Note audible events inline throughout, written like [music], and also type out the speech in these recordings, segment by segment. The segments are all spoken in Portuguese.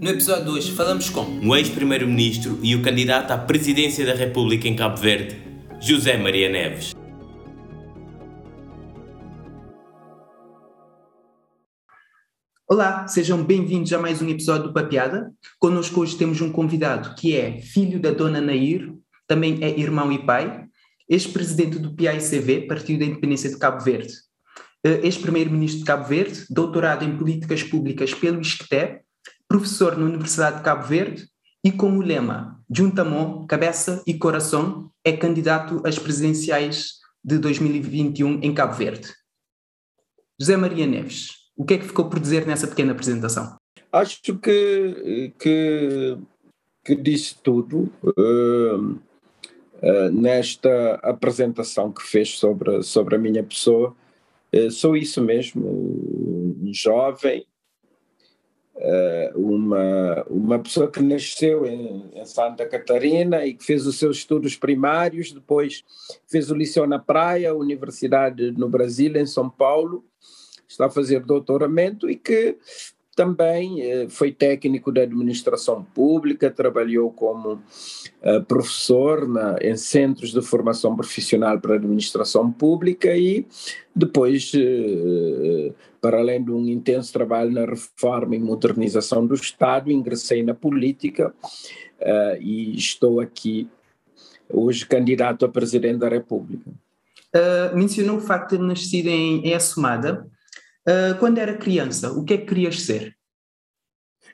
No episódio de hoje falamos com o ex-primeiro-ministro e o candidato à presidência da República em Cabo Verde, José Maria Neves. Olá, sejam bem-vindos a mais um episódio do Papiada. Conosco hoje temos um convidado que é filho da dona Nair, também é irmão e pai, ex-presidente do PAICV, Partido da Independência de Cabo Verde, eh, ex-primeiro-ministro de Cabo Verde, doutorado em políticas públicas pelo ISCTE, professor na Universidade de Cabo Verde e com o lema Juntamon, cabeça e coração, é candidato às presidenciais de 2021 em Cabo Verde. José Maria Neves, o que é que ficou por dizer nessa pequena apresentação? Acho que, que, que disse tudo uh, uh, nesta apresentação que fez sobre, sobre a minha pessoa. Uh, sou isso mesmo, um jovem, uma, uma pessoa que nasceu em, em, Santa Catarina e que fez os seus estudos primários, depois fez o liceu na praia, universidade no Brasil, em São Paulo, está a fazer doutoramento e que também eh, foi técnico da administração pública, trabalhou como eh, professor na, em centros de formação profissional para administração pública e depois, eh, para além de um intenso trabalho na reforma e modernização do Estado, ingressei na política e estou aqui hoje candidato a presidente da República. Uh, mencionou o facto de ter nascido em, em Assumada. Uh, quando era criança, o que é que querias ser?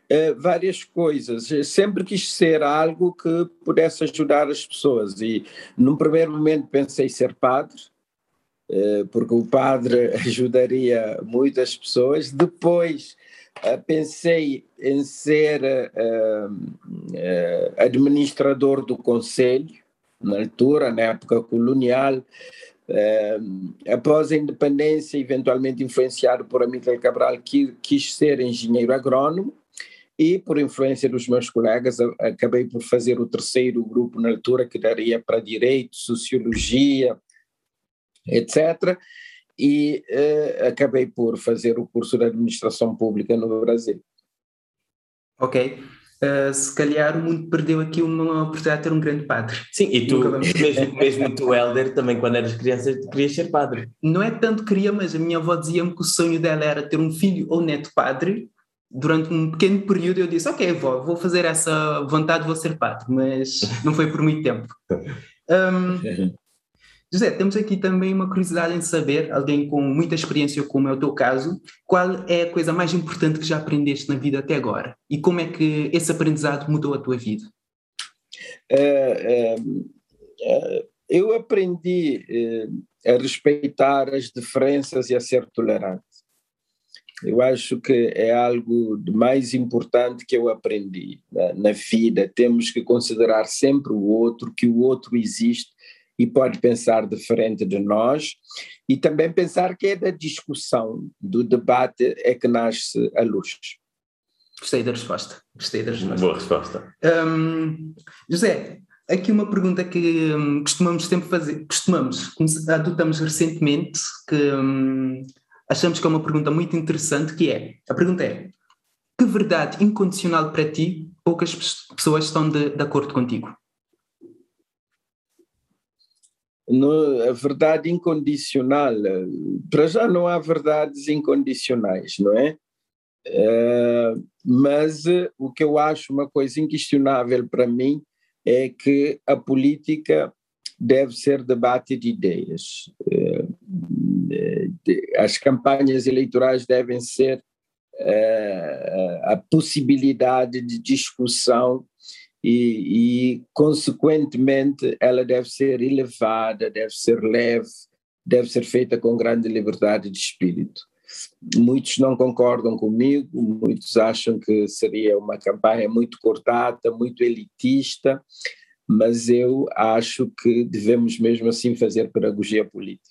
Uh, várias coisas. Sempre quis ser algo que pudesse ajudar as pessoas e num primeiro momento pensei ser padre, uh, porque o padre [laughs] ajudaria muitas pessoas. Depois pensei em ser administrador do conselho, na altura, na época colonial, Uh, após a independência, eventualmente influenciado por Amílcar Cabral, que quis ser engenheiro agrônomo e, por influência dos meus colegas, acabei por fazer o terceiro grupo na altura, que daria para Direito, Sociologia, etc. E uh, acabei por fazer o curso de Administração Pública no Brasil. Ok. Uh, se calhar o mundo perdeu aqui uma oportunidade de ter um grande padre. Sim, e tu, [laughs] mesmo, mesmo tu, Helder, também quando eras criança querias ser padre. Não é tanto queria, mas a minha avó dizia-me que o sonho dela era ter um filho ou neto padre. Durante um pequeno período eu disse, ok, vó, vou fazer essa vontade, vou ser padre, mas não foi por muito tempo. [laughs] Um, [laughs] José, temos aqui também uma curiosidade em saber, alguém com muita experiência, como é o teu caso, qual é a coisa mais importante que já aprendeste na vida até agora? E como é que esse aprendizado mudou a tua vida? É, é, é, eu aprendi é, a respeitar as diferenças e a ser tolerante. Eu acho que é algo de mais importante que eu aprendi na, na vida. Temos que considerar sempre o outro, que o outro existe e pode pensar diferente de nós, e também pensar que é da discussão, do debate, é que nasce a luz. Gostei da resposta. Gostei da resposta. Boa resposta. Um, José, aqui uma pergunta que um, costumamos sempre fazer, costumamos, adotamos recentemente, que um, achamos que é uma pergunta muito interessante, que é, a pergunta é, que verdade incondicional para ti poucas pessoas estão de, de acordo contigo? No, a verdade incondicional. Para já não há verdades incondicionais, não é? Uh, mas uh, o que eu acho uma coisa inquestionável para mim é que a política deve ser debate de ideias. De, as campanhas eleitorais devem ser a possibilidade de discussão e, e, consequentemente, ela deve ser elevada, deve ser leve, deve ser feita com grande liberdade de espírito. Muitos não concordam comigo, muitos acham que seria uma campanha muito cortada, muito elitista, mas eu acho que devemos mesmo assim fazer pedagogia política.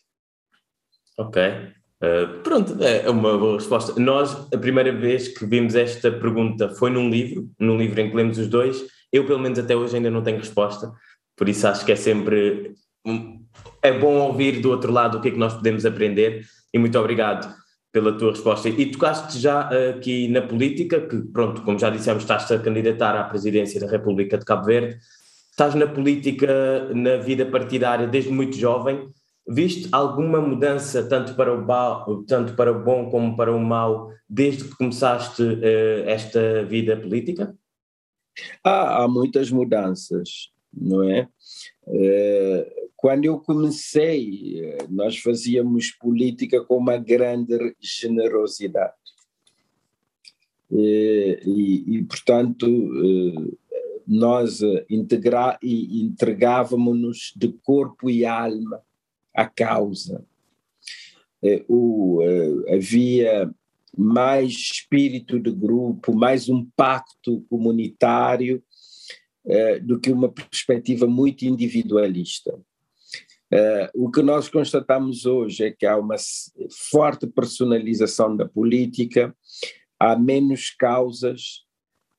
Ok. Uh, pronto, é uma boa resposta. Nós, a primeira vez que vimos esta pergunta foi num livro, num livro em que lemos os dois, eu, pelo menos até hoje, ainda não tenho resposta, por isso acho que é sempre. É bom ouvir do outro lado o que é que nós podemos aprender e muito obrigado pela tua resposta. E tocaste já aqui na política, que pronto, como já dissemos, estás-te a candidatar à presidência da República de Cabo Verde, estás na política, na vida partidária desde muito jovem, viste alguma mudança tanto para o, ba, tanto para o bom como para o mau desde que começaste uh, esta vida política? Ah, há muitas mudanças, não é? Uh, quando eu comecei, eh, nós fazíamos política com uma grande generosidade. E, e, e portanto, nós integra, entregávamos-nos de corpo e alma à causa. O, havia mais espírito de grupo, mais um pacto comunitário do que uma perspectiva muito individualista. Uh, o que nós constatamos hoje é que há uma forte personalização da política, há menos causas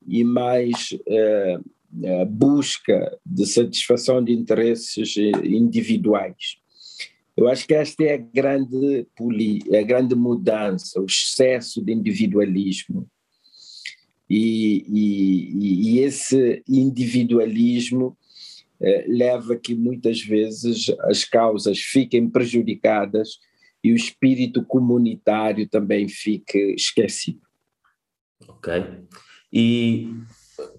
e mais uh, uh, busca de satisfação de interesses individuais. Eu acho que esta é a grande, a grande mudança, o excesso de individualismo. E, e, e esse individualismo eh, leva que muitas vezes as causas fiquem prejudicadas e o espírito comunitário também fique esquecido. Ok. E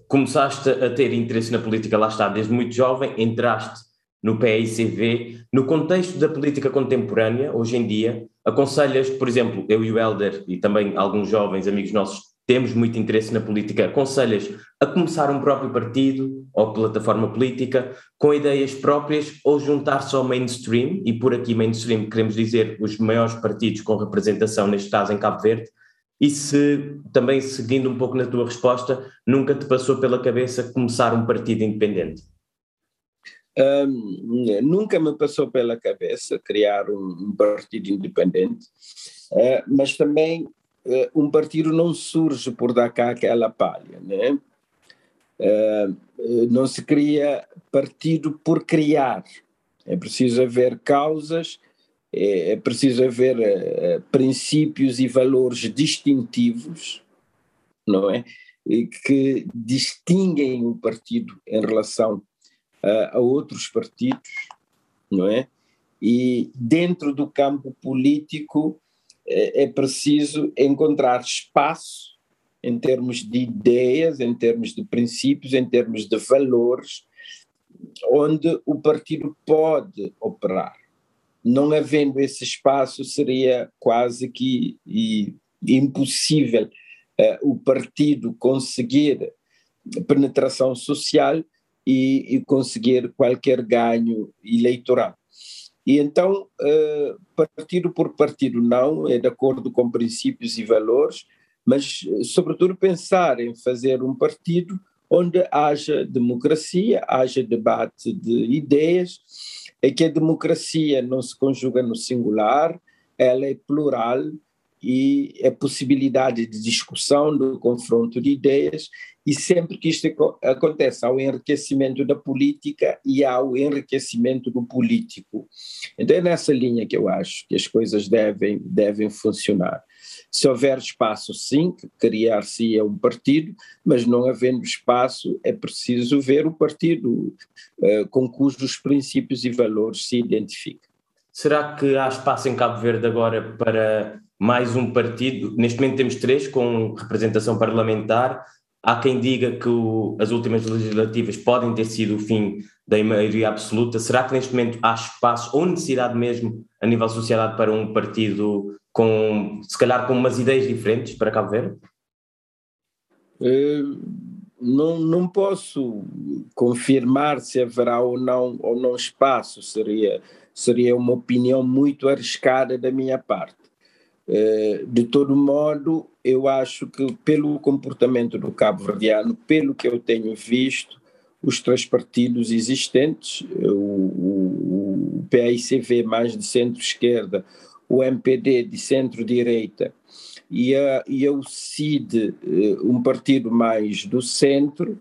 começaste a ter interesse na política, lá está, desde muito jovem, entraste no PICV. No contexto da política contemporânea, hoje em dia, aconselhas, por exemplo, eu e o Helder e também alguns jovens amigos nossos temos muito interesse na política, aconselhas a começar um próprio partido ou plataforma política com ideias próprias ou juntar-se ao mainstream, e por aqui mainstream queremos dizer os maiores partidos com representação, neste caso em Cabo Verde, e se, também seguindo um pouco na tua resposta, nunca te passou pela cabeça começar um partido independente? Um, nunca me passou pela cabeça criar um, um partido independente, uh, mas também uh, um partido não surge por dar cá aquela palha, né? Uh, não se cria partido por criar. É preciso haver causas, é, é preciso haver princípios e valores distintivos, não é? Que distinguem o partido em relação a outros partidos, não é? E dentro do campo político é, é preciso encontrar espaço em termos de ideias, em termos de princípios, em termos de valores, onde o partido pode operar. Não havendo esse espaço, seria quase que impossível uh, o partido conseguir penetração social e, e conseguir qualquer ganho eleitoral. E então, uh, partido por partido, não, é de acordo com princípios e valores, mas, sobretudo, pensar em fazer um partido onde haja democracia, haja debate de ideias, é que a democracia não se conjuga no singular, ela é plural e é possibilidade de discussão, do confronto de ideias, e sempre que isto acontece, há o enriquecimento da política e há o enriquecimento do político. Então é nessa linha que eu acho que as coisas devem, devem funcionar. Se houver espaço, sim, criar-se-ia um partido, mas não havendo espaço, é preciso ver o partido uh, com cujos princípios e valores se identifica. Será que há espaço em Cabo Verde agora para mais um partido? Neste momento temos três com representação parlamentar Há quem diga que o, as últimas legislativas podem ter sido o fim da maioria absoluta. Será que neste momento há espaço ou necessidade mesmo a nível sociedade para um partido com, se calhar, com umas ideias diferentes para Cabo Verde? Uh, não, não posso confirmar se haverá ou não, ou não espaço, seria, seria uma opinião muito arriscada da minha parte. Eh, de todo modo, eu acho que pelo comportamento do cabo-verdiano, pelo que eu tenho visto, os três partidos existentes, o, o, o PAICV mais de centro-esquerda, o MPD de centro-direita e a, e o CID, eh, um partido mais do centro,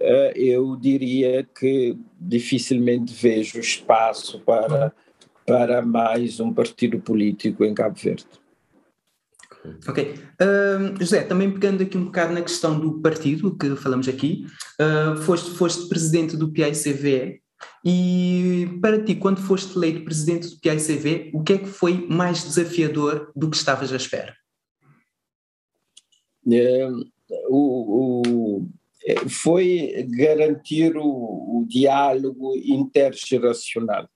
eh, eu diria que dificilmente vejo espaço para, para mais um partido político em Cabo Verde. Ok. Uh, José, também pegando aqui um bocado na questão do partido que falamos aqui, uh, foste, foste presidente do PICV e para ti, quando foste eleito presidente do PICV, o que é que foi mais desafiador do que estavas à espera? É, o, o, é, foi garantir o, o diálogo intergeracional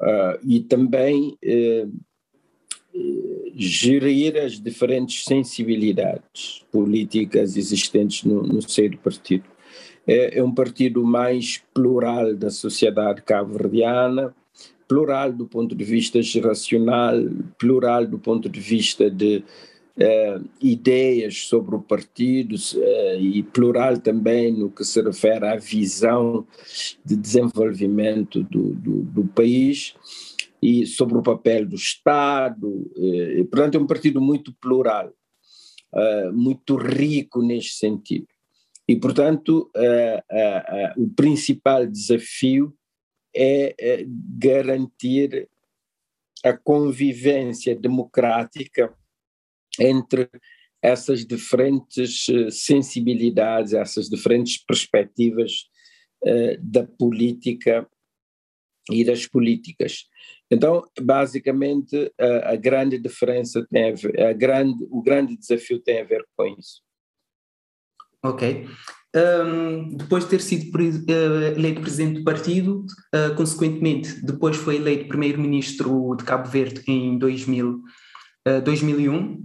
uh, e também uh, gerir as diferentes sensibilidades políticas existentes no, no seio do partido. É, é um partido mais plural da sociedade cabo-verdiana, plural do ponto de vista geracional, plural do ponto de vista de uh, ideias sobre o partido uh, e plural também no que se refere à visão de desenvolvimento do, do, do país e sobre o papel do Estado. Uh, portanto, é um partido muito plural, muito rico neste sentido. E, portanto, o principal desafio é garantir a convivência democrática entre essas diferentes eh, sensibilidades, essas diferentes perspectivas da política e das políticas. Então, basicamente, a, a grande diferença tem a ver, a grande, o grande desafio tem a ver com isso. Ok. Um, depois de ter sido uh, eleito presidente do partido, uh, consequentemente, depois foi eleito primeiro-ministro de Cabo Verde em 2000, uh, 2001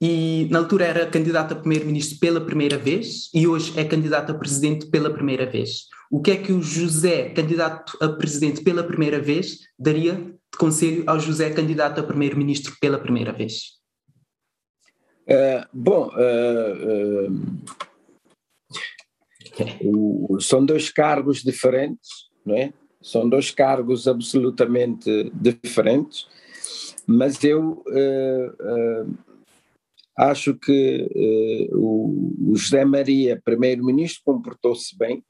e na altura era candidato a primeiro-ministro pela primeira vez e hoje é candidato a presidente pela primeira vez. O que é que o José, candidato a presidente pela primeira vez, daria de conselho ao José, candidato a primeiro-ministro pela primeira vez? Uh, bom, uh, uh, são dois cargos diferentes, não é? São dois cargos absolutamente diferentes, mas eu Acho que o, o, José Maria, primeiro-ministro, comportou-se bem,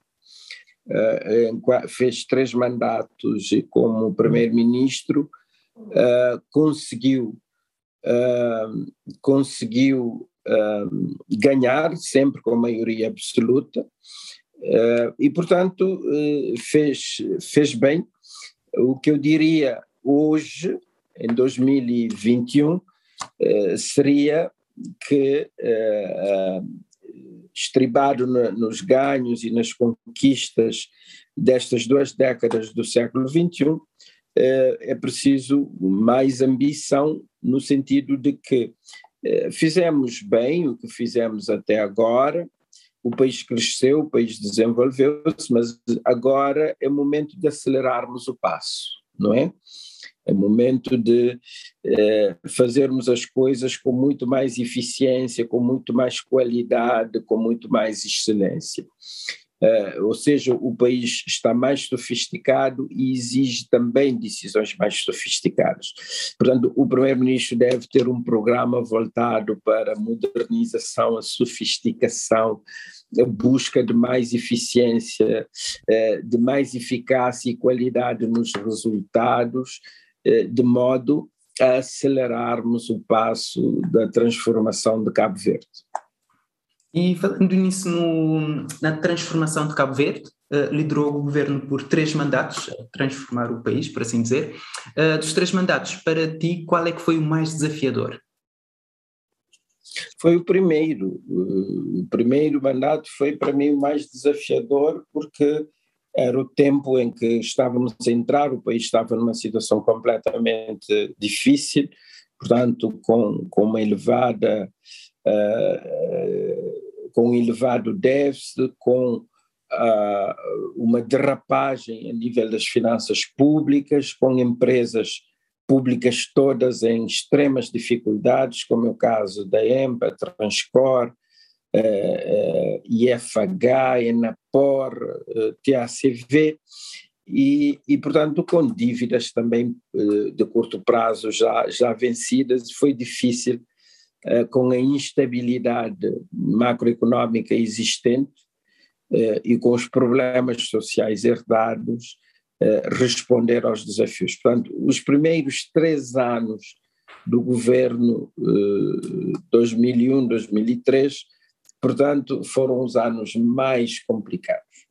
fez três mandatos como primeiro-ministro, eh, conseguiu, conseguiu ganhar, sempre com maioria absoluta, e, portanto, fez, fez bem. O que eu diria hoje, em 2021, seria que, estribado no, nos ganhos e nas conquistas destas duas décadas do século XXI, uh, é preciso mais ambição no sentido de que uh, fizemos bem o que fizemos até agora, o país cresceu, o país desenvolveu-se, mas agora é momento de acelerarmos o passo, não é? É momento de eh, fazermos as coisas com muito mais eficiência, com muito mais qualidade, com muito mais excelência. Uh, ou seja, o país está mais sofisticado e exige também decisões mais sofisticadas. Portanto, o primeiro-ministro deve ter um programa voltado para a modernização, a sofisticação, busca de mais eficiência, uh, de mais eficácia e qualidade nos resultados, de modo a acelerarmos o passo da transformação de Cabo Verde. E falando nisso, no, na transformação de Cabo Verde, uh, liderou o governo por três mandatos, a transformar o país, por assim dizer. Uh, dos três mandatos, para ti, qual é que foi o mais desafiador? Foi o primeiro. O primeiro mandato foi para mim o mais desafiador, porque era o tempo em que estávamos a entrar, o país estava numa situação completamente difícil, portanto, com, com uma elevada. Uh, com um elevado déficit, com uh, uma derrapagem a nível das finanças públicas, com empresas públicas todas em extremas dificuldades, como é o caso da EMPA, Transcor, IFH, Enapor, uh, TACV, e, e, portanto, com dívidas também de curto prazo já, já vencidas, foi difícil eh, com a instabilidade macroeconómica existente eh, e com os problemas sociais herdados, eh, responder aos desafios. Portanto, os primeiros três anos do governo 2001-2003, portanto, foram os anos mais complicados.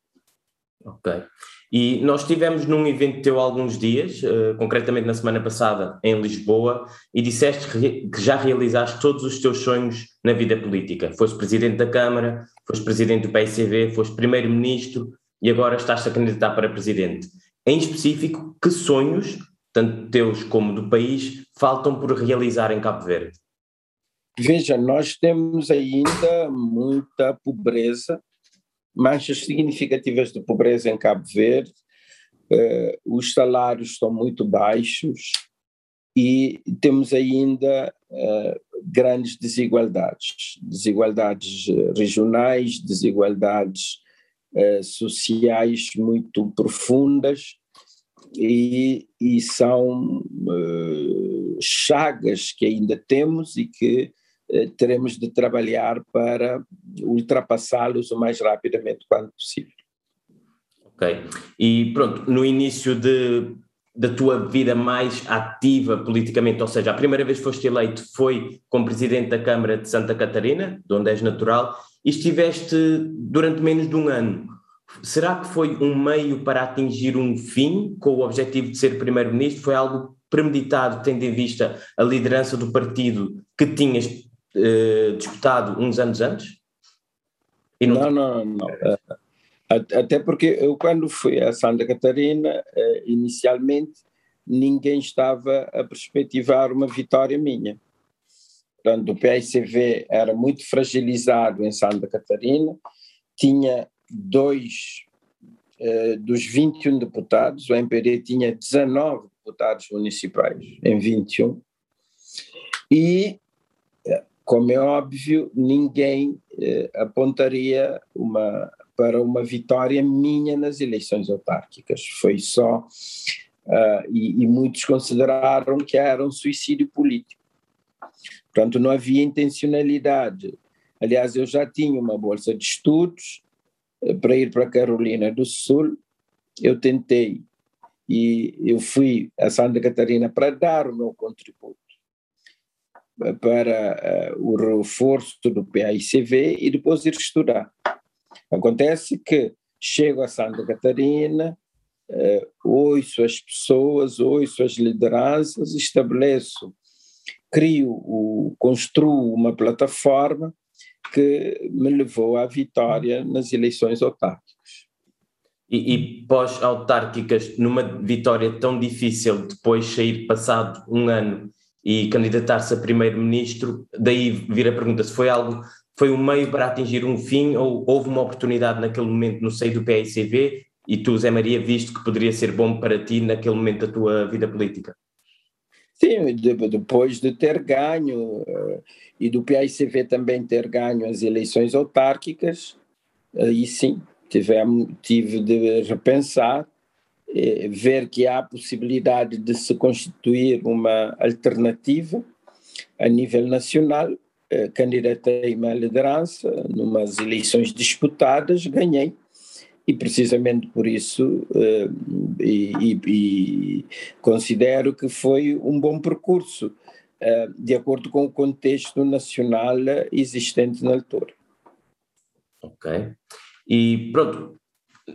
Ok. E nós estivemos num evento teu há alguns dias, uh, concretamente na semana passada, em Lisboa, e disseste que já realizaste todos os teus sonhos na vida política. Foste presidente da Câmara, foste presidente do PICV, foste primeiro-ministro e agora estás a candidatar para presidente. Em específico, que sonhos, tanto teus como do país, faltam por realizar em Cabo Verde? Veja, nós temos ainda muita pobreza manchas significativas de pobreza em Cabo Verde, uh, os salários estão muito baixos e temos ainda uh, grandes desigualdades, desigualdades regionais, desigualdades sociais muito profundas e, e são chagas que ainda temos e que eh, teremos de trabalhar para ultrapassá-los o mais rapidamente quanto possível. Ok. E pronto, no início de, da tua vida mais ativa politicamente, ou seja, a primeira vez que foste eleito foi como presidente da Câmara de Santa Catarina, de onde és natural, e estiveste durante menos de um ano. Será que foi um meio para atingir um fim com o objetivo de ser primeiro-ministro? Foi algo premeditado, tendo em vista a liderança do partido que tinhas eh, disputado uns anos antes? Não, não, não, não. Eh, até porque eu, quando fui a Santa Catarina, eh, inicialmente, ninguém estava a perspectivar uma vitória minha. Portanto, o PICV era muito fragilizado em Santa Catarina, tinha dois dos 21 deputados, o MPD tinha 19 deputados municipais em 21, e como é óbvio, ninguém eh, apontaria uma, para uma vitória minha nas eleições autárquicas. Foi só. Uh, e, e, muitos consideraram que era um suicídio político. Portanto, não havia intencionalidade. Aliás, eu já tinha uma bolsa de estudos uh, para ir para a Carolina do Sul. Eu tentei e eu fui a Santa Catarina para dar o meu contributo para uh, o reforço do PAICV e depois ir estudar. Acontece que chego a Santa Catarina, uh, ouço as pessoas, ouço as lideranças, estabeleço, crio, o, construo uma plataforma que me levou à vitória nas eleições autárquicas. E, e pós-autárquicas, numa vitória tão difícil, depois sair passado um ano e candidatar-se a primeiro-ministro, daí vir a pergunta se foi algo, foi um meio para atingir um fim ou houve uma oportunidade naquele momento no seio do PICV e tu, Zé Maria, visto que poderia ser bom para ti naquele momento da tua vida política? Sim, depois de ter ganho eh, e do PICV também ter ganho as eleições autárquicas, aí sim, tive, tive de repensar ver que há possibilidade de se constituir uma alternativa a nível nacional. Eh, candidatei-me à liderança, numas eleições disputadas, ganhei, e precisamente por isso eh, e, e, considero que foi um bom percurso, de acordo com o contexto nacional existente na altura. Ok. E pronto,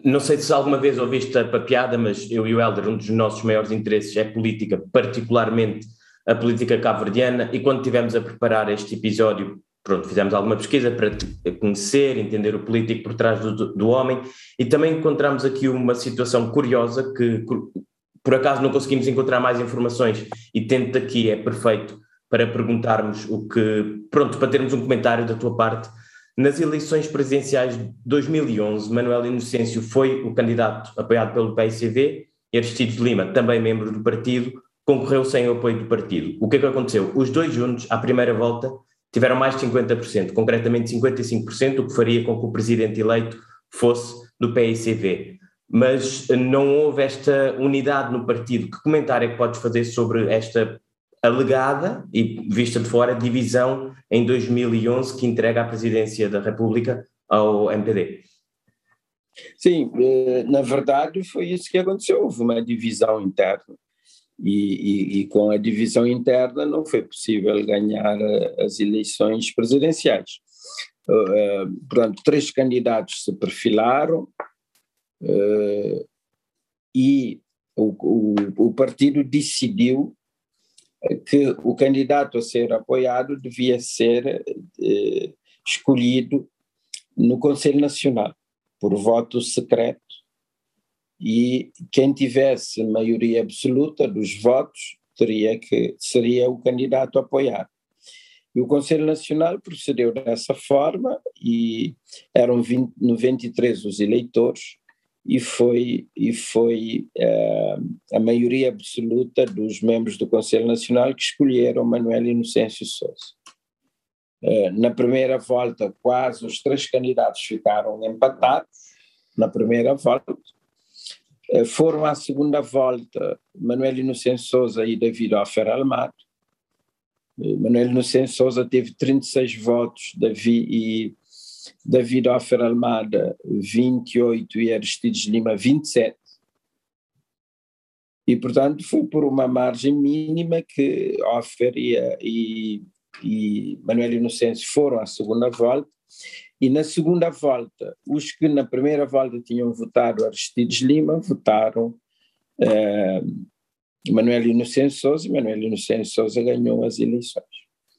não sei se alguma vez ouviste a papiada, mas eu e o Helder, um dos nossos maiores interesses é política, particularmente a política cabo-verdiana, e quando estivemos a preparar este episódio, pronto, fizemos alguma pesquisa para conhecer, entender o político por trás do, do homem, e também encontramos aqui uma situação curiosa que, por acaso, não conseguimos encontrar mais informações, e tento aqui é perfeito para perguntarmos o que, pronto, para termos um comentário da tua parte nas eleições presidenciais de 2011, Manuel Inocêncio foi o candidato apoiado pelo PICV e Aristides de Lima, também membro do partido, concorreu sem o apoio do partido. O que é que aconteceu? Os dois juntos, à primeira volta, tiveram mais de 50%, concretamente 55%, o que faria com que o presidente eleito fosse do PICV. Mas não houve esta unidade no partido. Que comentário é que podes fazer sobre esta alegada e vista de fora divisão em 2011 que entrega a presidência da República ao MPD. Sim, eh, na verdade foi isso que aconteceu, houve uma divisão interna e, e, e, com a divisão interna não foi possível ganhar as eleições presidenciais. Uh, portanto, três candidatos se perfilaram e o, o, o partido decidiu que o candidato a ser apoiado devia ser eh, escolhido no Conselho Nacional por voto secreto e quem tivesse maioria absoluta dos votos teria que seria o candidato a apoiar. E o Conselho Nacional procedeu dessa forma e eram 20, 93 os eleitores e foi e foi uh, a maioria absoluta dos membros do Conselho Nacional que escolheram Manuel Inocêncio Souza. Uh, na primeira volta, quase os três candidatos ficaram empatados na primeira volta. Uh, foram à segunda volta Manuel Inocêncio Souza e David Offer Almado. Manuel Inocêncio Souza teve 36 votos, Davi e David Offer Almada 28 e Aristides Lima 27. E, portanto, foi por uma margem mínima que Offer e, e, e Manuel Inocêncio foram à segunda volta. E na segunda volta, os que na primeira volta tinham votado Aristides Lima votaram eh, Manuel Inocêncio Souza e Manuel Inocêncio Souza ganhou as eleições.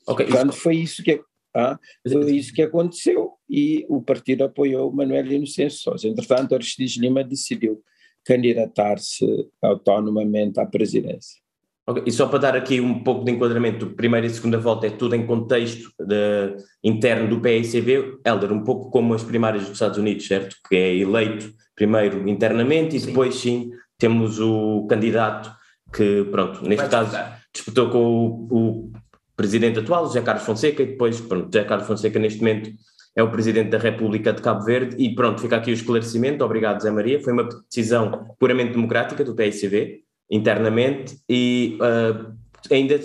Okay, Portanto, foi isso que ah, foi isso que aconteceu e o partido apoiou Manuel Inocêncio Sousa. Entretanto, Aristides Lima decidiu candidatar-se autonomamente à presidência. Okay. E só para dar aqui um pouco de enquadramento, primeira e segunda volta é tudo em contexto de, interno do PICB, Helder, um pouco como as primárias dos Estados Unidos, certo? Que é eleito primeiro internamente e sim. depois sim temos o candidato que, pronto, neste Vai caso disputar. disputou com o, o presidente atual, José Carlos Fonseca, e depois, pronto, José Carlos Fonseca neste momento é o presidente da República de Cabo Verde, e pronto, fica aqui o esclarecimento, obrigado Zé Maria, foi uma decisão puramente democrática do PICV, internamente, e uh, ainda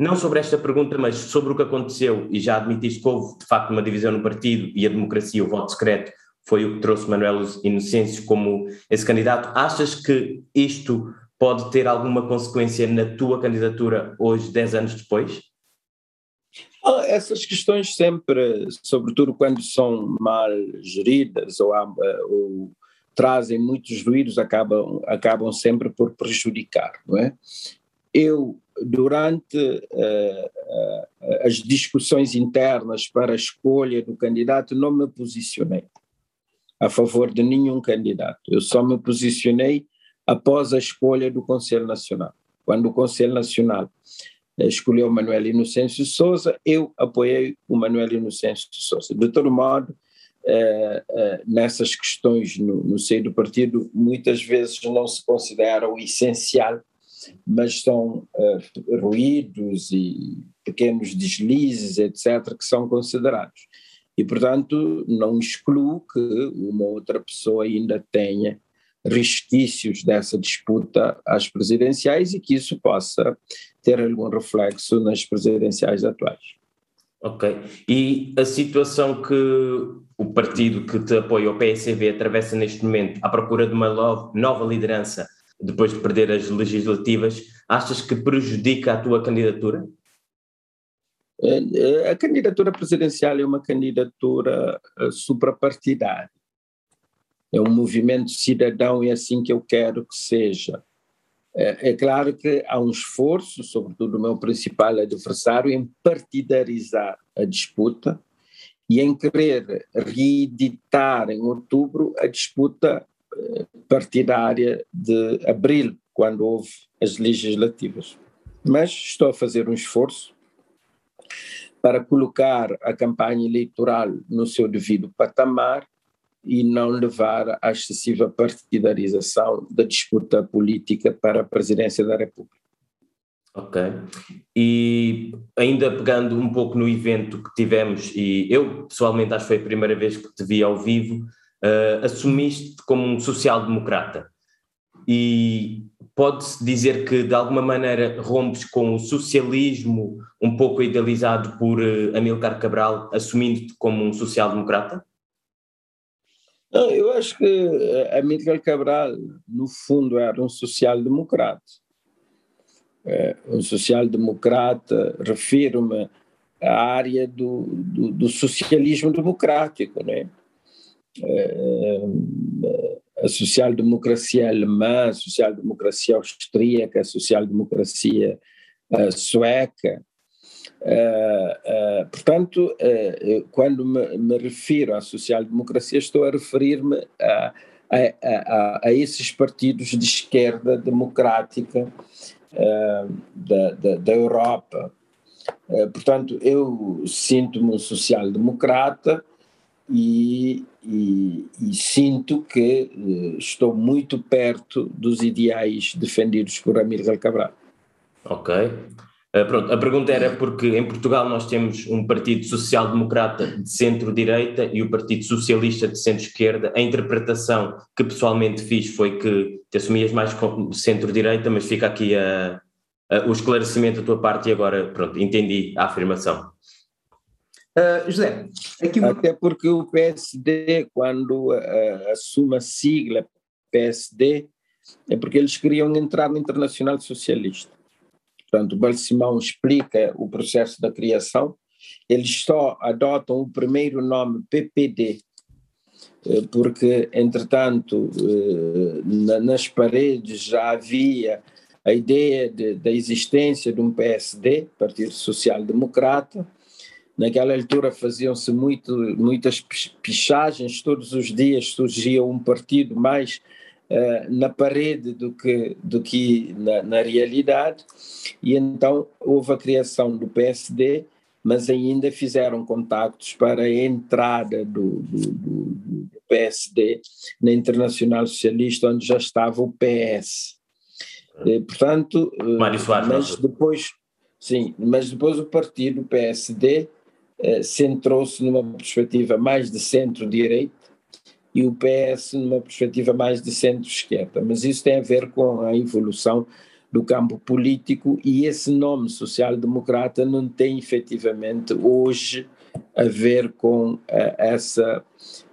não sobre esta pergunta, mas sobre o que aconteceu, e já admitiste que houve de facto uma divisão no partido e a democracia, o voto secreto, foi o que trouxe Manuel Inocêncio como esse candidato. Achas que isto pode ter alguma consequência na tua candidatura hoje, 10 anos depois? Essas questões sempre, sobretudo quando são mal geridas ou, ou trazem muitos ruídos, acabam, acabam sempre por prejudicar, não é? Eu, durante uh, as discussões internas para a escolha do candidato, não me posicionei a favor de nenhum candidato. Eu só me posicionei após a escolha do Conselho Nacional. Quando o Conselho Nacional eh, escolheu Manuel Inocêncio Souza, eu apoiei o Manuel Inocêncio Souza. De todo modo, eh, eh, nessas questões no, no seio do partido, muitas vezes não se considera o essencial, mas são ruídos e pequenos deslizes, etc., que são considerados. E, portanto, não excluo que uma outra pessoa ainda tenha resquícios dessa disputa às presidenciais e que isso possa ter algum reflexo nas presidenciais atuais. Ok. E a situação que o partido que te apoia, o PSV, atravessa neste momento à procura de uma nova liderança depois de perder as legislativas, achas que prejudica a tua candidatura? Eh, eh, a candidatura presidencial é uma candidatura eh, suprapartidária é um movimento cidadão e é assim que eu quero que seja. É, é, claro que há um esforço, sobretudo do meu principal adversário, em partidarizar a disputa e em querer reeditar em outubro a disputa eh, partidária de abril, quando houve as legislativas. Mas estou a fazer um esforço para colocar a campanha eleitoral no seu devido patamar e não levar à excessiva partidarização da disputa política para a presidência da República. Ok. E ainda pegando um pouco no evento que tivemos, e eu pessoalmente acho que foi a primeira vez que te vi ao vivo, uh, assumiste como um social-democrata. E pode-se dizer que de alguma maneira rompes com o socialismo um pouco idealizado por uh, Amilcar Cabral, assumindo-te como um social-democrata? Não, eu acho que eh, Amílcar Cabral, no fundo, era um social-democrata. é, um social-democrata, refiro-me à área do, do, do, socialismo democrático, né? a social-democracia alemã, a social-democracia austríaca, a social-democracia sueca. Portanto, quando me, me refiro à social-democracia, estou a referir-me a, a, a, a, esses partidos de esquerda democrática uh, da, da, da, Europa. Uh, portanto, eu sinto-me um social-democrata e, e, e, sinto que uh, estou muito perto dos ideais defendidos por Amílcar Cabral. Ok. Uh, pronto, a pergunta era porque em Portugal nós temos um Partido Social-Democrata de centro-direita e o Partido Socialista de centro-esquerda. A interpretação que pessoalmente fiz foi que te assumias mais centro-direita, mas fica aqui a, a, o esclarecimento da tua parte e agora, pronto, entendi a afirmação. Uh, José, aqui. Até porque o PSD, quando uh, assume a sigla PSD, é porque eles queriam entrar no Internacional Socialista. Portanto, Balsimão explica o processo da criação. Eles só adotam o primeiro nome PPD, eh, porque, entretanto, eh, nas paredes já havia a ideia de, da existência de um PSD, Partido Social Democrata. Naquela altura faziam-se muito, muitas pichagens, todos os dias surgia um partido mais uh, na parede do que, do que na, na, realidade, e então houve a criação do PSD, mas ainda fizeram contactos para a entrada do, do, do, PSD na Internacional Socialista, onde já estava o PS. E, portanto, eh, Mário Soares, mas depois, sim, mas depois o partido, o PSD, eh, centrou-se numa perspectiva mais de centro-direita, e o PS numa perspectiva mais de centro-esquerda. Mas isso tem a ver com a evolução do campo político e esse nome social-democrata não tem efetivamente hoje a ver com uh, essa,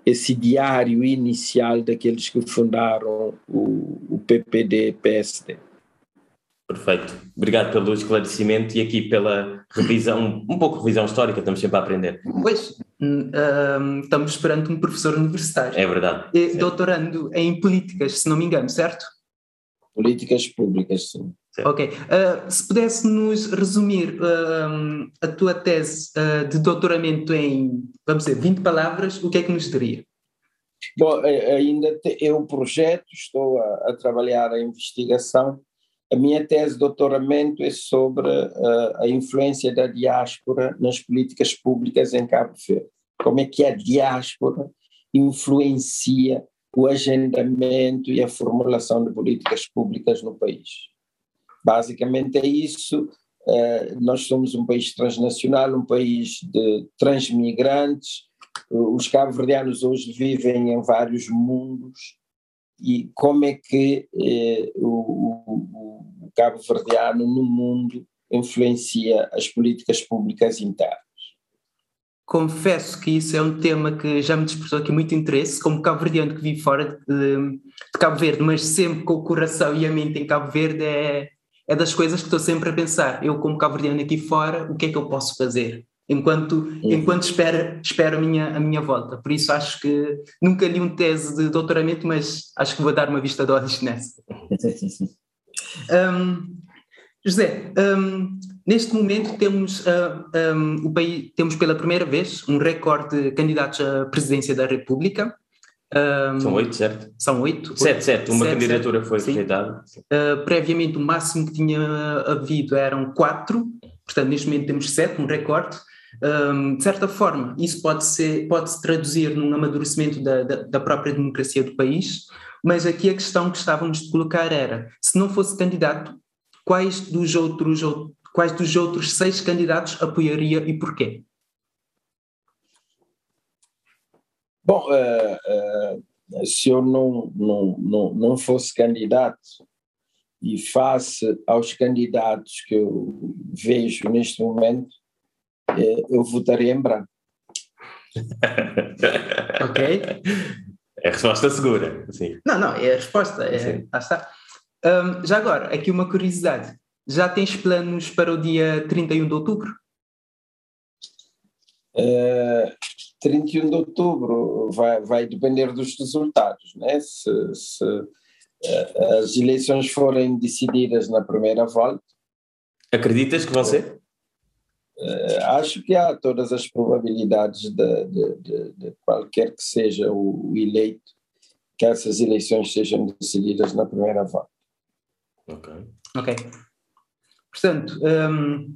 esse diário inicial daqueles que fundaram o, o PPD-PSD. Perfeito. Obrigado pelo esclarecimento e aqui pela revisão, um pouco de revisão histórica, estamos sempre a aprender. Pois, um, estamos esperando um professor universitário. É verdade. E, doutorando em políticas, se não me engano, certo? Políticas públicas, sim. Certo. Ok. Uh, se pudesse nos resumir uh, a tua tese uh, de doutoramento em, vamos dizer, 20 palavras, o que é que nos diria? Bom, ainda te, eu projeto, estou a, a trabalhar a investigação a minha tese de doutoramento é sobre uh, a influência da diáspora nas políticas públicas em Cabo Verde. Como é que a diáspora influencia o agendamento e a formulação de políticas públicas no país. Basicamente é isso. Uh, nós somos um país transnacional, um país de transmigrantes. Uh, os cabo-verdianos hoje vivem em vários mundos e como é que o, o cabo-verdiano no mundo influencia as políticas públicas internas. Confesso que isso é um tema que já me despertou aqui muito interesse, como cabo-verdiano que vive fora de, de, Cabo Verde, mas sempre com o coração e a mente em Cabo Verde, é, é das coisas que estou sempre a pensar. Eu, como cabo-verdiano aqui fora, o que é que eu posso fazer? enquanto, uhum. enquanto espero, espero a, minha, a minha volta. Por isso acho que nunca li um tese de doutoramento, mas acho que vou dar uma vista de olhos nessa. [laughs] um, José, um, neste momento temos, uh, um, o país, temos pela primeira vez um recorde de candidatos à presidência da República. Um, são oito, certo? São oito. Sete, sete. Uma sete, candidatura sete, foi rejeitada. Uh, previamente, o máximo que tinha havido eram quatro, portanto, neste momento temos sete, um recorde. Um, de certa forma, isso pode, ser, pode se traduzir num amadurecimento da, da, da, própria democracia do país, mas aqui a questão que estávamos de colocar era: se não fosse candidato, quais dos outros, quais dos outros seis candidatos apoiaria e porquê? Bom, uh, uh, se eu não, não, não, não fosse candidato e face aos candidatos que eu vejo neste momento, eu votaria em branco. [laughs] ok. É a resposta segura. Sim. Não, não, é a resposta. É, está. Um, já agora, aqui uma curiosidade. Já tens planos para o dia 31 de outubro? Uh, 31 de outubro vai, vai depender dos resultados, né? Se, se uh, as eleições forem decididas na primeira volta. Acreditas que vão ser? Uh, acho que há todas as probabilidades de, de, de, de qualquer que seja o, o, eleito que essas eleições sejam decididas na primeira volta. Ok. Ok. Portanto, um,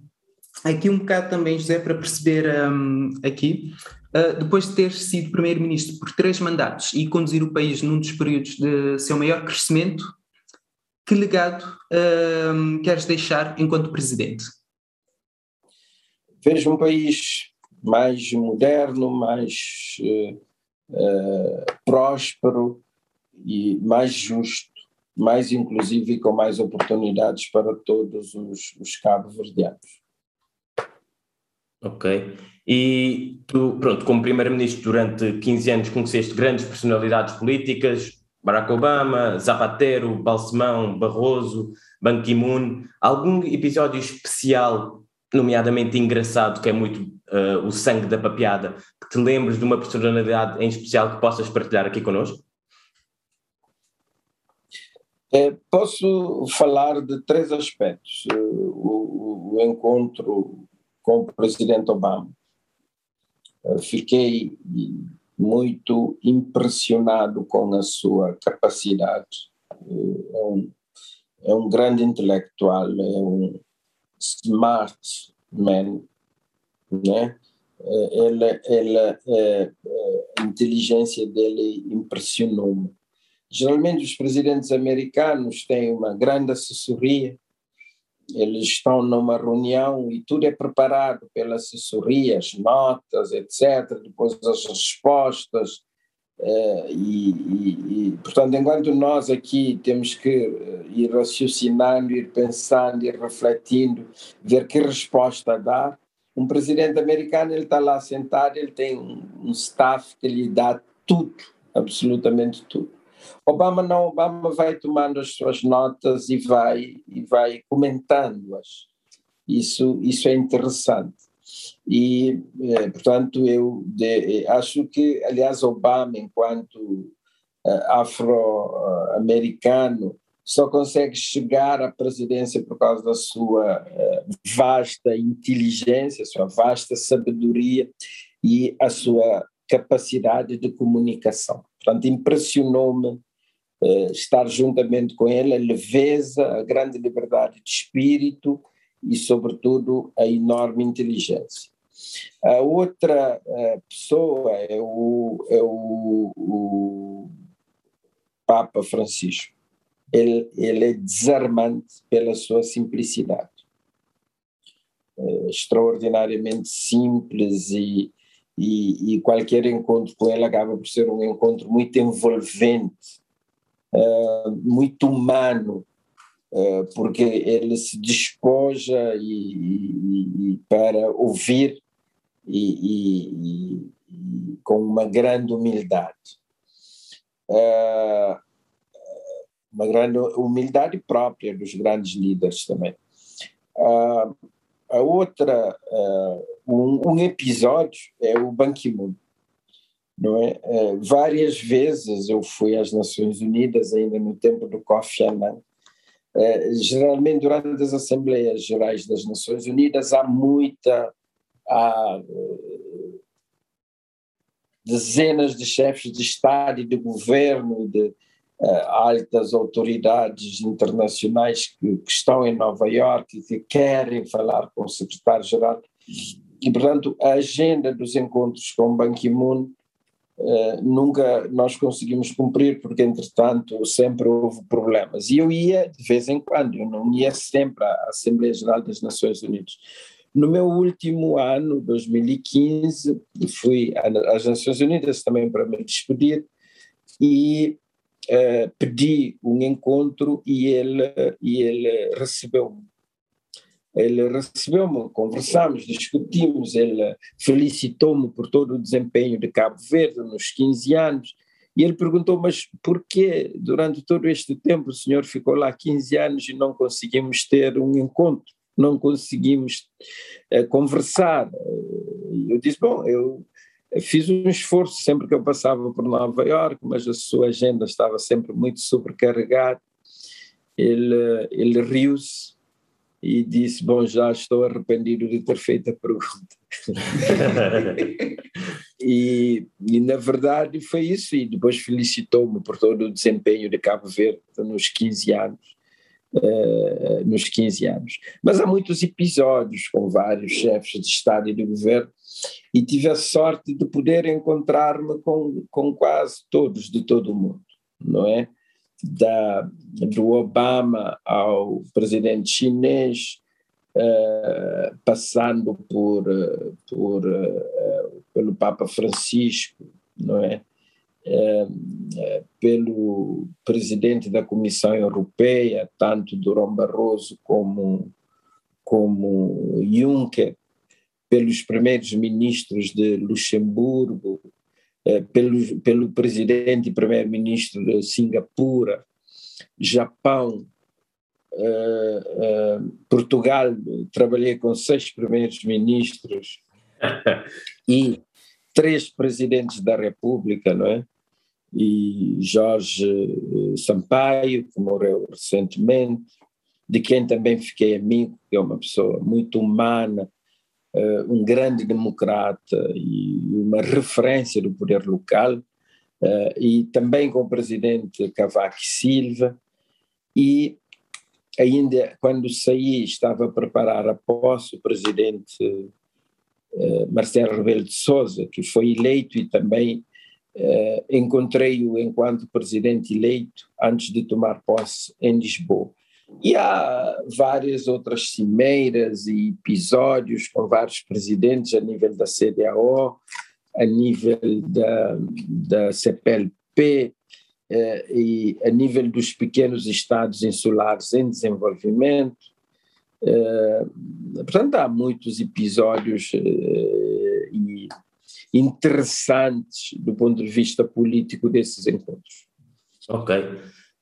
aqui um bocado também, José, para perceber um, aqui, uh, depois de ter sido primeiro-ministro por três mandatos e conduzir o país num dos períodos de seu maior crescimento, que legado um, queres deixar enquanto presidente? Vejo um país mais moderno, mais uh, próspero e mais justo, mais inclusivo e com mais oportunidades para todos os, os cabo-verdianos. Ok. E tu, pronto, como primeiro-ministro durante 15 anos conheceste grandes personalidades políticas, Barack Obama, Zapatero, Balsemão, Barroso, Ban Ki-moon. Algum episódio especial, nomeadamente engraçado, que é muito uh, o sangue da papiada, que te lembres de uma personalidade em especial que possas partilhar aqui connosco? É, posso falar de três aspectos. O, o, o encontro com o presidente Obama. Fiquei muito impressionado com a sua capacidade. É um, é um grande intelectual, é um smart man, né? Ele, ele, é, a inteligência dele impressionou-me. Geralmente os presidentes americanos têm uma grande assessoria, eles estão numa reunião e tudo é preparado pela assessoria, as notas, etc., depois as respostas. Eh, e, e, e, portanto, enquanto nós aqui temos que eh, ir raciocinando, ir pensando, ir refletindo, ver que resposta dar, um presidente americano ele está lá sentado, ele tem um staff que lhe dá tudo, absolutamente tudo. Obama não, Obama vai tomando as suas notas e vai e vai comentando-as. Isso isso é interessante. E, eh, portanto, eu de, eh, acho que, aliás, Obama, enquanto eh, afro-americano, só consegue chegar à presidência por causa da sua vasta inteligência, sua vasta sabedoria e a sua capacidade de comunicação. Portanto, impressionou-me estar juntamente com ele a leveza, a grande liberdade de espírito e, sobretudo, a enorme inteligência. A outra uh, pessoa é, o, é o, o Papa Francisco. Ele, ele é desarmante pela sua simplicidade. É extraordinariamente simples e, e, e, qualquer encontro com ele acaba por ser um encontro muito envolvente, uh, muito humano, uh, porque ele se despoja e, e para ouvir e, com uma grande humildade. Uh, uma grande humildade própria dos grandes líderes também. Uh, a outra, uh, um, um, episódio é o Ban Ki-moon. Não é? Várias vezes eu fui às Nações Unidas, ainda no tempo do Kofi Annan. Geralmente, durante as Assembleias Gerais das Nações Unidas, há muita. Há, dezenas de chefes de Estado e de governo, de, uh, altas autoridades internacionais que, que, estão em Nova Iorque e que querem falar com o secretário-geral. E, portanto, a agenda dos encontros com Ban Ki-moon uh, nunca nós conseguimos cumprir, porque, entretanto, sempre houve problemas. E eu ia de vez em quando, eu não ia sempre à Assembleia Geral das Nações Unidas. No meu último ano, 2015, fui às Nações Unidas também para me despedir e uh, pedi um encontro e ele, e ele recebeu-me. Ele recebeu-me, conversamos, discutimos, ele felicitou-me por todo o desempenho de Cabo Verde nos 15 anos E ele perguntou, mas por que durante todo este tempo o senhor ficou lá 15 anos e não conseguimos ter um encontro, não conseguimos uh, conversar? Eu disse, bom, eu fiz um esforço sempre que eu passava por Nova York, mas a sua agenda estava sempre muito sobrecarregada. Ele, ele riu-se e disse, bom, já estou arrependido de ter feito a pergunta. [laughs] e, e, na verdade foi isso, e depois felicitou-me por todo o desempenho de Cabo Verde nos 15 anos. Uh, nos 15 anos. Mas há muitos episódios com vários chefes de Estado e de governo, e tive a sorte de poder encontrar-me com, com quase todos de todo o mundo, não é? Da, do Obama ao presidente chinês, uh, passando por, uh, por, uh, pelo Papa Francisco, não é? Pelo presidente da Comissão Europeia, tanto Durão Barroso como, como Juncker, pelos primeiros ministros de Luxemburgo, pelo, pelo presidente e primeiro-ministro de Singapura, Japão, uh, Portugal, trabalhei com seis primeiros ministros [laughs] e três presidentes da República, não é? E Jorge eh, Sampaio, que morreu recentemente, de quem também fiquei amigo, que é uma pessoa muito humana, uh, um grande democrata e uma referência do poder local, uh, e também com o presidente Cavaco Silva, e ainda quando saí estava a preparar a posse o presidente eh, Marcelo Rebelo de Sousa, que foi eleito e também eh, encontrei-o enquanto presidente eleito antes de tomar posse em Lisboa. E há várias outras cimeiras e episódios com vários presidentes a nível da CDAO, a nível da, da CPLP, eh, e a nível dos pequenos estados insulares em desenvolvimento. Eh, portanto, há muitos episódios eh, interessantes do ponto de vista político desses encontros. Ok.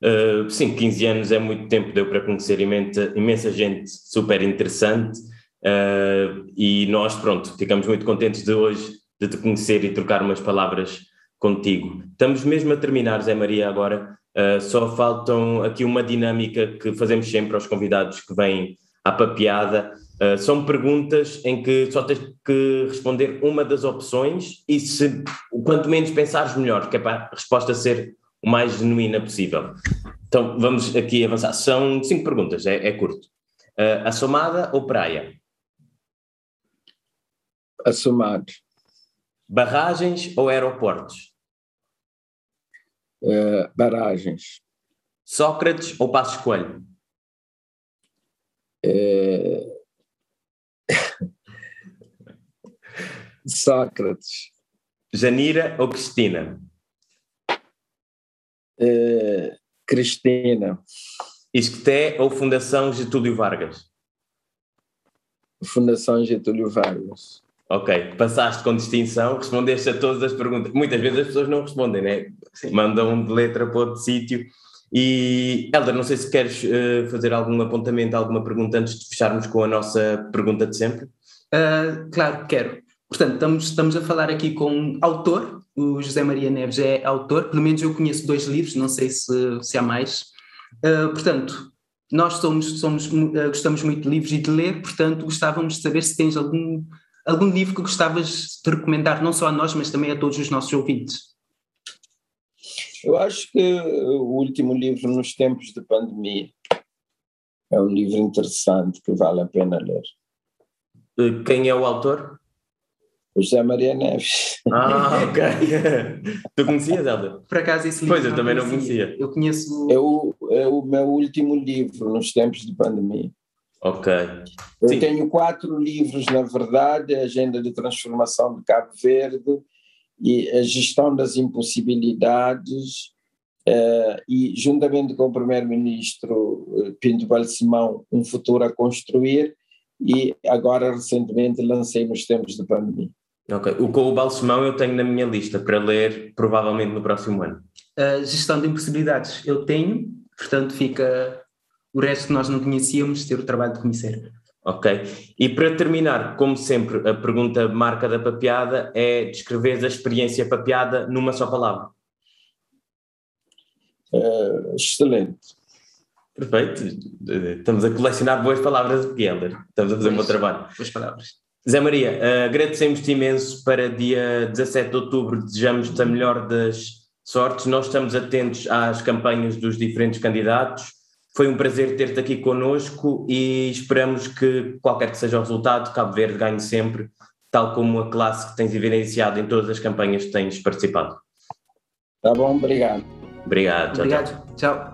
Uh, sim, 15 anos é muito tempo, deu para conhecer imensa, imensa gente super interessante uh, e nós, pronto, ficamos muito contentes de hoje de te conhecer e trocar umas palavras contigo. Estamos mesmo a terminar, Zé Maria, agora. Uh, só faltam aqui uma dinâmica que fazemos sempre aos convidados que vêm à papeada. Uh, são perguntas em que só tens que responder uma das opções e se quanto menos pensares melhor, que é para a resposta ser o mais genuína possível. Então vamos aqui avançar. São cinco perguntas, é, é curto. Uh, assomada ou praia? Assomado. Barragens ou aeroportos? uh, barragens. Sócrates ou Passos Coelho? Uh, Sócrates. Janira ou Cristina? Uh, Cristina. Isqueté ou Fundação Getúlio Vargas? Fundação Getúlio Vargas. Ok, passaste com distinção, respondeste a todas as perguntas. Muitas vezes as pessoas não respondem, né? Sim. Mandam de letra para outro sítio. E, Helder, não sei se queres uh, fazer algum apontamento, alguma pergunta antes de fecharmos com a nossa pergunta de sempre. Uh, claro, quero. Portanto, estamos, estamos a falar aqui com um autor, o José Maria Neves é autor, pelo menos eu conheço dois livros, não sei se, se há mais. Uh, portanto, nós somos, somos, gostamos muito de livros e de ler, portanto, gostávamos de saber se tens algum algum livro que gostavas de recomendar, não só a nós, mas também a todos os nossos ouvintes? Eu acho que o último livro nos tempos de pandemia é um livro interessante que vale a pena ler. Eh, quem é o autor? O José Maria Neves. Ah, ok. [laughs] tu conhecias, Helder? Por acaso esse livro Pois, eu também não conhecia. Eu conheço... É o, é o meu último livro nos tempos de pandemia. Ok. Eu Sim. tenho quatro livros, na verdade, a Agenda de Transformação de Cabo Verde e a Gestão das Impossibilidades uh, e, juntamente com o Primeiro-Ministro eh, Pinto Balsemão, Um Futuro a Construir e agora, recentemente, lancei nos tempos de pandemia. Ok. O com o Balsemão eu tenho na minha lista para ler provavelmente no próximo ano. A gestão de impossibilidades eu tenho, portanto fica o resto que nós não conhecíamos, ter o trabalho de conhecer. Ok. E para terminar, como sempre, a pergunta marca da papeada é descrever a experiência papeada numa só palavra. Uh, excelente. Perfeito. Estamos a colecionar boas palavras de Geller. Estamos a fazer um bom trabalho. Boas palavras. Zé Maria, agradecemos-te imenso para dia 17 de outubro, desejamos-te a melhor das sortes. Nós estamos atentos às campanhas dos diferentes candidatos. Foi um prazer ter-te aqui connosco e esperamos que, qualquer que seja o resultado, Cabo Verde ganhe sempre, tal como a classe que tens evidenciado em todas as campanhas que tens participado. Tá bom, obrigado. Obrigado. Tchau, obrigado. tchau. tchau.